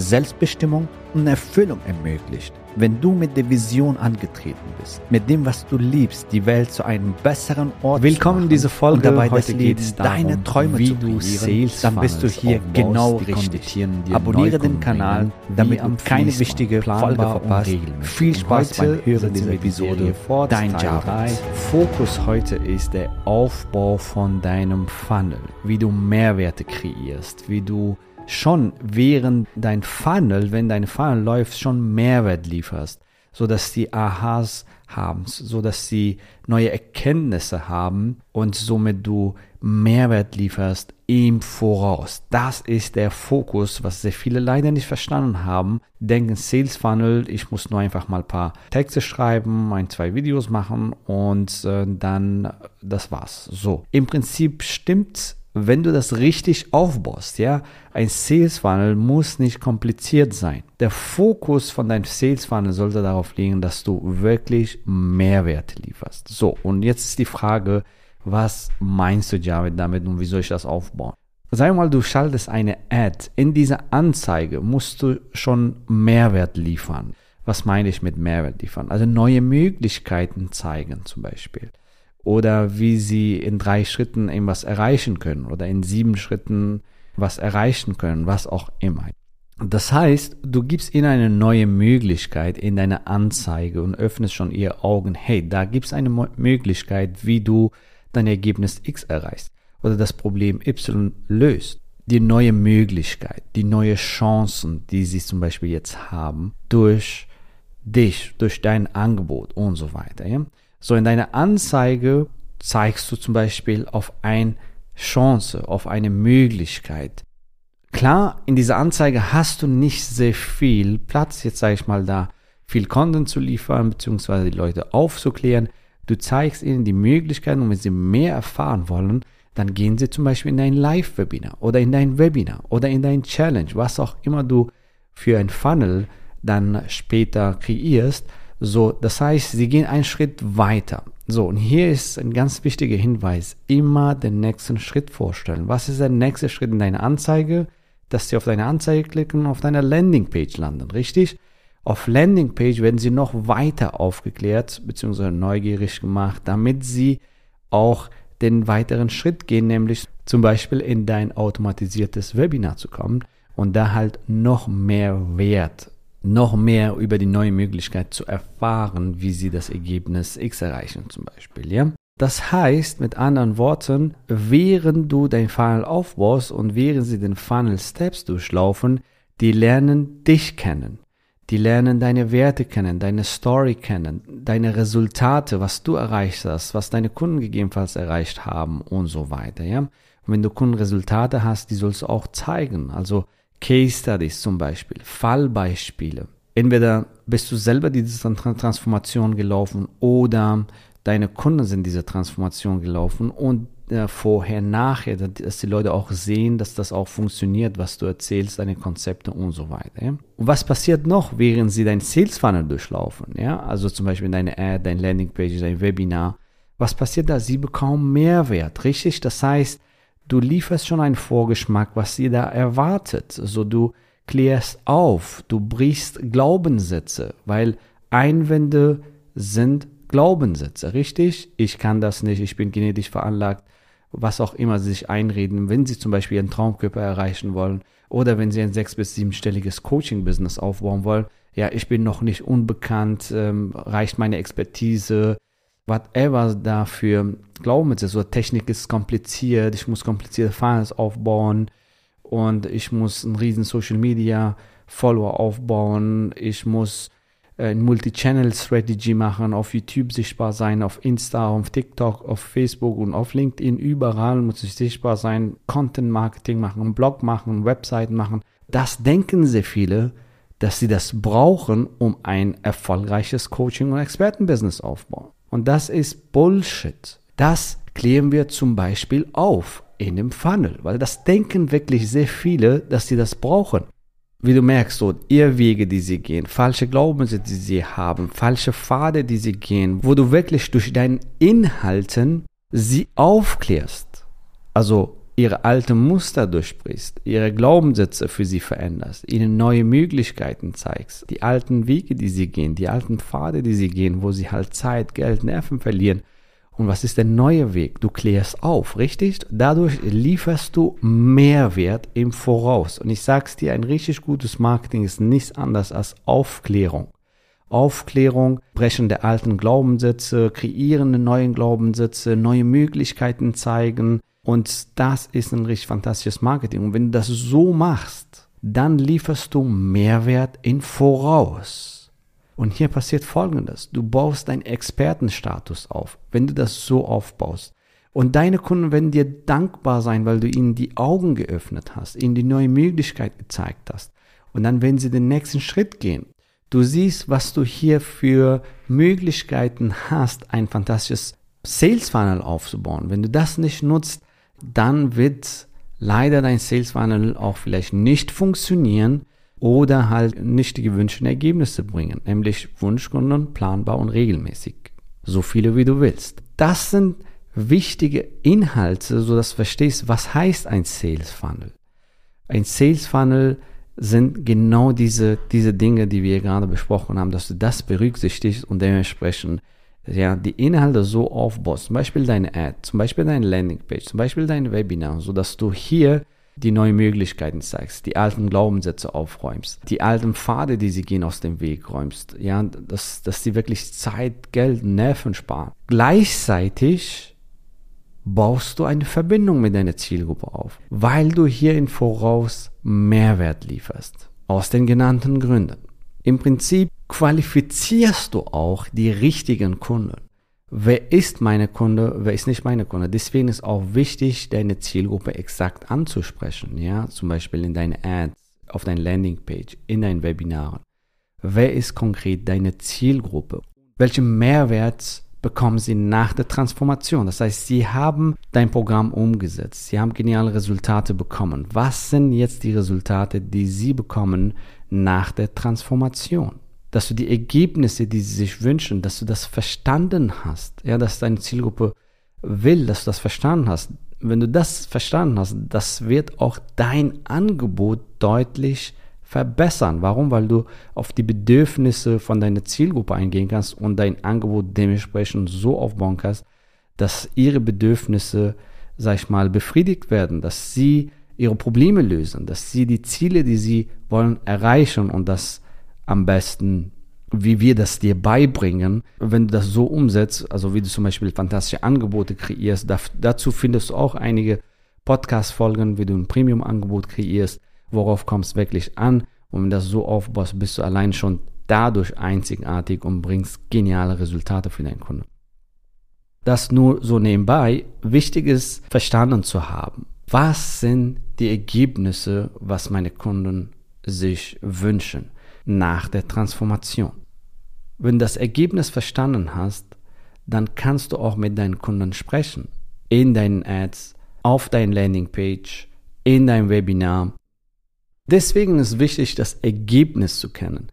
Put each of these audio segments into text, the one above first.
Selbstbestimmung und Erfüllung ermöglicht. Wenn du mit der Vision angetreten bist, mit dem, was du liebst, die Welt zu einem besseren Ort Willkommen in dieser Folge. Und dabei Heute geht es deine Träume wie du Sales dann bist du hier genau richtig. Abonniere den Kanal, damit du keine wichtige Folge verpasst. Viel Spaß beim Hören dieser Episode. Dein Job. Fokus heute ist der Aufbau von deinem Funnel, wie du Mehrwerte kreierst, wie du schon während dein Funnel, wenn dein Funnel läuft, schon Mehrwert lieferst, so dass die Aha's haben, so dass sie neue Erkenntnisse haben und somit du Mehrwert lieferst im Voraus. Das ist der Fokus, was sehr viele leider nicht verstanden haben. Denken Sales Funnel, ich muss nur einfach mal ein paar Texte schreiben, ein, zwei Videos machen und äh, dann das war's. So. Im Prinzip stimmt wenn du das richtig aufbaust, ja, ein Sales Funnel muss nicht kompliziert sein. Der Fokus von deinem Sales Funnel sollte darauf liegen, dass du wirklich Mehrwert lieferst. So, und jetzt ist die Frage, was meinst du, damit und wie soll ich das aufbauen? Sag mal, du schaltest eine Ad. In dieser Anzeige musst du schon Mehrwert liefern. Was meine ich mit Mehrwert liefern? Also neue Möglichkeiten zeigen zum Beispiel oder wie sie in drei Schritten irgendwas erreichen können oder in sieben Schritten was erreichen können, was auch immer. Das heißt, du gibst ihnen eine neue Möglichkeit in deine Anzeige und öffnest schon ihre Augen. Hey, da gibt es eine Möglichkeit, wie du dein Ergebnis X erreichst oder das Problem Y löst. Die neue Möglichkeit, die neue Chancen, die sie zum Beispiel jetzt haben, durch dich, durch dein Angebot und so weiter. Ja? So in deiner Anzeige zeigst du zum Beispiel auf eine Chance, auf eine Möglichkeit. Klar, in dieser Anzeige hast du nicht sehr viel Platz, jetzt sage ich mal da, viel Content zu liefern, beziehungsweise die Leute aufzuklären. Du zeigst ihnen die Möglichkeiten und wenn sie mehr erfahren wollen, dann gehen sie zum Beispiel in dein Live-Webinar oder in dein Webinar oder in dein Challenge, was auch immer du für ein Funnel dann später kreierst so, das heißt, sie gehen einen Schritt weiter. So, und hier ist ein ganz wichtiger Hinweis. Immer den nächsten Schritt vorstellen. Was ist der nächste Schritt in deiner Anzeige? Dass sie auf deine Anzeige klicken und auf deiner Landingpage landen, richtig? Auf Landingpage werden sie noch weiter aufgeklärt bzw. neugierig gemacht, damit sie auch den weiteren Schritt gehen, nämlich zum Beispiel in dein automatisiertes Webinar zu kommen und da halt noch mehr Wert noch mehr über die neue Möglichkeit zu erfahren, wie sie das Ergebnis X erreichen zum Beispiel. Ja? Das heißt, mit anderen Worten, während du dein Funnel aufbaust und während sie den Funnel Steps durchlaufen, die lernen dich kennen. Die lernen deine Werte kennen, deine Story kennen, deine Resultate, was du erreicht hast, was deine Kunden gegebenenfalls erreicht haben und so weiter. Ja? Und wenn du Kundenresultate hast, die sollst du auch zeigen. Also Case Studies zum Beispiel, Fallbeispiele. Entweder bist du selber diese Transformation gelaufen oder deine Kunden sind diese Transformation gelaufen und äh, vorher, nachher, dass die Leute auch sehen, dass das auch funktioniert, was du erzählst, deine Konzepte und so weiter. Ja? Und was passiert noch, während sie dein Sales Funnel durchlaufen? Ja, also zum Beispiel deine Ad, dein Landingpage, dein Webinar. Was passiert da? Sie bekommen Mehrwert, richtig? Das heißt, du lieferst schon einen Vorgeschmack, was sie da erwartet. So du klärst auf, du brichst Glaubenssätze, weil Einwände sind Glaubenssätze, richtig? Ich kann das nicht, ich bin genetisch veranlagt, was auch immer sie sich einreden, wenn sie zum Beispiel ihren Traumkörper erreichen wollen oder wenn sie ein sechs- bis siebenstelliges Coaching-Business aufbauen wollen. Ja, ich bin noch nicht unbekannt, ähm, reicht meine Expertise, whatever dafür glauben Sie, so Technik ist kompliziert, ich muss komplizierte Files aufbauen und ich muss ein riesen Social Media Follower aufbauen, ich muss äh, ein Multi-Channel-Strategy machen, auf YouTube sichtbar sein, auf Insta, auf TikTok, auf Facebook und auf LinkedIn, überall muss ich sichtbar sein, Content-Marketing machen, Blog machen, Webseiten machen. Das denken sehr viele, dass sie das brauchen, um ein erfolgreiches Coaching- und Expertenbusiness aufzubauen. Und das ist Bullshit. Das klären wir zum Beispiel auf in dem Funnel, weil das denken wirklich sehr viele, dass sie das brauchen. Wie du merkst, so Irrwege, die sie gehen, falsche Glaubenssätze, die sie haben, falsche Pfade, die sie gehen, wo du wirklich durch deinen Inhalten sie aufklärst. Also ihre alten Muster durchbrichst, ihre Glaubenssätze für sie veränderst, ihnen neue Möglichkeiten zeigst, die alten Wege, die sie gehen, die alten Pfade, die sie gehen, wo sie halt Zeit, Geld, Nerven verlieren. Und was ist der neue Weg? Du klärst auf, richtig? Dadurch lieferst du Mehrwert im Voraus. Und ich sag's dir, ein richtig gutes Marketing ist nichts anderes als Aufklärung. Aufklärung, Brechen der alten Glaubenssätze, Kreieren der neuen Glaubenssätze, neue Möglichkeiten zeigen, und das ist ein richtig fantastisches Marketing. Und wenn du das so machst, dann lieferst du Mehrwert in Voraus. Und hier passiert Folgendes. Du baust deinen Expertenstatus auf, wenn du das so aufbaust. Und deine Kunden werden dir dankbar sein, weil du ihnen die Augen geöffnet hast, ihnen die neue Möglichkeit gezeigt hast. Und dann werden sie den nächsten Schritt gehen. Du siehst, was du hier für Möglichkeiten hast, ein fantastisches Sales Funnel aufzubauen. Wenn du das nicht nutzt, dann wird leider dein Sales Funnel auch vielleicht nicht funktionieren oder halt nicht die gewünschten Ergebnisse bringen, nämlich Wunschkunden planbar und regelmäßig. So viele wie du willst. Das sind wichtige Inhalte, so dass du verstehst, was heißt ein Sales Funnel. Ein Sales Funnel sind genau diese, diese Dinge, die wir gerade besprochen haben, dass du das berücksichtigst und dementsprechend ja, die Inhalte so aufbaust, zum Beispiel deine Ad, zum Beispiel deine Landingpage, zum Beispiel dein Webinar, so dass du hier die neuen Möglichkeiten zeigst, die alten Glaubenssätze aufräumst, die alten Pfade, die sie gehen, aus dem Weg räumst, ja, dass, dass sie wirklich Zeit, Geld, Nerven sparen. Gleichzeitig baust du eine Verbindung mit deiner Zielgruppe auf, weil du hier in Voraus Mehrwert lieferst. Aus den genannten Gründen. Im Prinzip qualifizierst du auch die richtigen Kunden. Wer ist meine Kunde, wer ist nicht meine Kunde? Deswegen ist auch wichtig, deine Zielgruppe exakt anzusprechen. Ja, zum Beispiel in deinen Ads, auf deiner Landingpage, in deinen Webinaren. Wer ist konkret deine Zielgruppe? Welchen Mehrwert bekommen sie nach der Transformation? Das heißt, sie haben dein Programm umgesetzt. Sie haben geniale Resultate bekommen. Was sind jetzt die Resultate, die sie bekommen nach der Transformation? dass du die Ergebnisse, die sie sich wünschen, dass du das verstanden hast, ja, dass deine Zielgruppe will, dass du das verstanden hast. Wenn du das verstanden hast, das wird auch dein Angebot deutlich verbessern. Warum? Weil du auf die Bedürfnisse von deiner Zielgruppe eingehen kannst und dein Angebot dementsprechend so aufbauen kannst, dass ihre Bedürfnisse, sag ich mal, befriedigt werden, dass sie ihre Probleme lösen, dass sie die Ziele, die sie wollen, erreichen und dass am besten, wie wir das dir beibringen. Wenn du das so umsetzt, also wie du zum Beispiel fantastische Angebote kreierst, dazu findest du auch einige Podcast-Folgen, wie du ein Premium-Angebot kreierst, worauf kommst wirklich an. Und wenn du das so aufbaust, bist du allein schon dadurch einzigartig und bringst geniale Resultate für deinen Kunden. Das nur so nebenbei. Wichtig ist, verstanden zu haben. Was sind die Ergebnisse, was meine Kunden sich wünschen? nach der Transformation. Wenn du das Ergebnis verstanden hast, dann kannst du auch mit deinen Kunden sprechen. In deinen Ads, auf deiner Landingpage, in deinem Webinar. Deswegen ist wichtig, das Ergebnis zu kennen,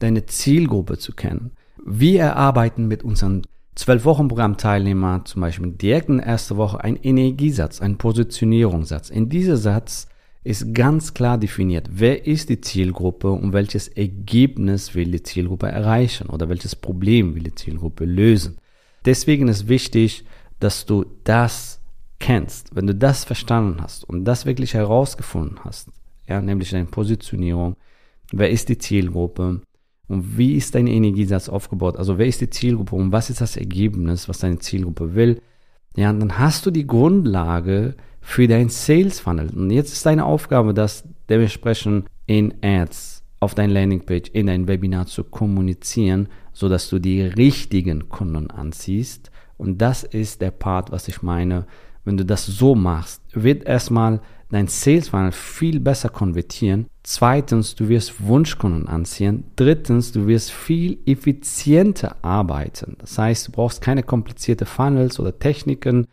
deine Zielgruppe zu kennen. Wir erarbeiten mit unseren 12-Wochen-Programm-Teilnehmern zum Beispiel direkt in der ersten Woche einen Energiesatz, einen Positionierungssatz. In diesem Satz ist ganz klar definiert, wer ist die Zielgruppe und welches Ergebnis will die Zielgruppe erreichen oder welches Problem will die Zielgruppe lösen. Deswegen ist wichtig, dass du das kennst. Wenn du das verstanden hast und das wirklich herausgefunden hast, ja, nämlich deine Positionierung, wer ist die Zielgruppe und wie ist dein Energiesatz aufgebaut, also wer ist die Zielgruppe und was ist das Ergebnis, was deine Zielgruppe will, ja, dann hast du die Grundlage, für dein Sales Funnel. Und jetzt ist deine Aufgabe, das dementsprechend in Ads auf dein Landingpage, in dein Webinar zu kommunizieren, so dass du die richtigen Kunden anziehst. Und das ist der Part, was ich meine, Wenn du das so machst, wird erstmal dein Sales Funnel viel besser konvertieren. Zweitens, du wirst Wunschkunden anziehen. Drittens, du wirst viel effizienter arbeiten. Das heißt, du brauchst keine komplizierte Funnels oder Techniken,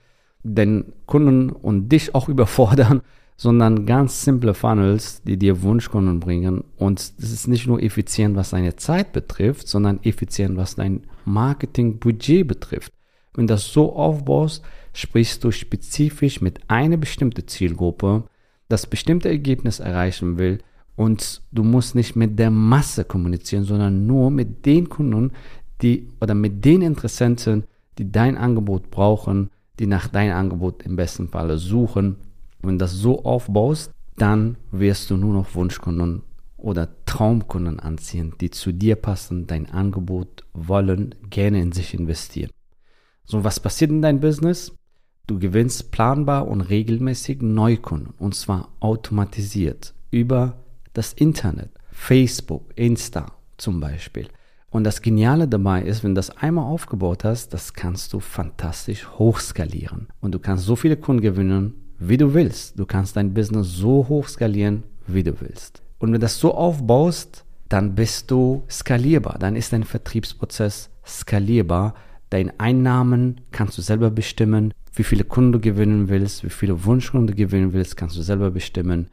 den Kunden und dich auch überfordern, sondern ganz simple Funnels, die dir Wunschkunden bringen. Und das ist nicht nur effizient, was deine Zeit betrifft, sondern effizient, was dein Marketingbudget betrifft. Wenn du das so aufbaust, sprichst du spezifisch mit einer bestimmten Zielgruppe, das bestimmte Ergebnis erreichen will und du musst nicht mit der Masse kommunizieren, sondern nur mit den Kunden, die oder mit den Interessenten, die dein Angebot brauchen, die nach deinem Angebot im besten Falle suchen wenn du das so aufbaust, dann wirst du nur noch Wunschkunden oder Traumkunden anziehen, die zu dir passen, dein Angebot wollen, gerne in sich investieren. So, was passiert in deinem Business? Du gewinnst planbar und regelmäßig Neukunden und zwar automatisiert über das Internet, Facebook, Insta zum Beispiel. Und das Geniale dabei ist, wenn du das einmal aufgebaut hast, das kannst du fantastisch hochskalieren. Und du kannst so viele Kunden gewinnen, wie du willst. Du kannst dein Business so hoch skalieren, wie du willst. Und wenn du das so aufbaust, dann bist du skalierbar. Dann ist dein Vertriebsprozess skalierbar. Deine Einnahmen kannst du selber bestimmen. Wie viele Kunden du gewinnen willst, wie viele Wunschkunden du gewinnen willst, kannst du selber bestimmen.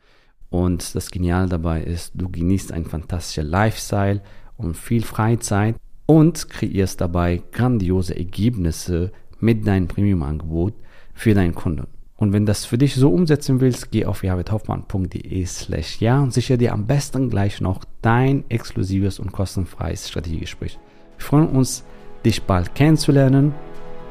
Und das Geniale dabei ist, du genießt ein fantastischer Lifestyle und viel Freizeit und kreierst dabei grandiose Ergebnisse mit deinem Premium-Angebot für deinen Kunden. Und wenn das für dich so umsetzen willst, geh auf javidhoffmann.de slash ja und sichere dir am besten gleich noch dein exklusives und kostenfreies Strategiegespräch. Wir freuen uns, dich bald kennenzulernen.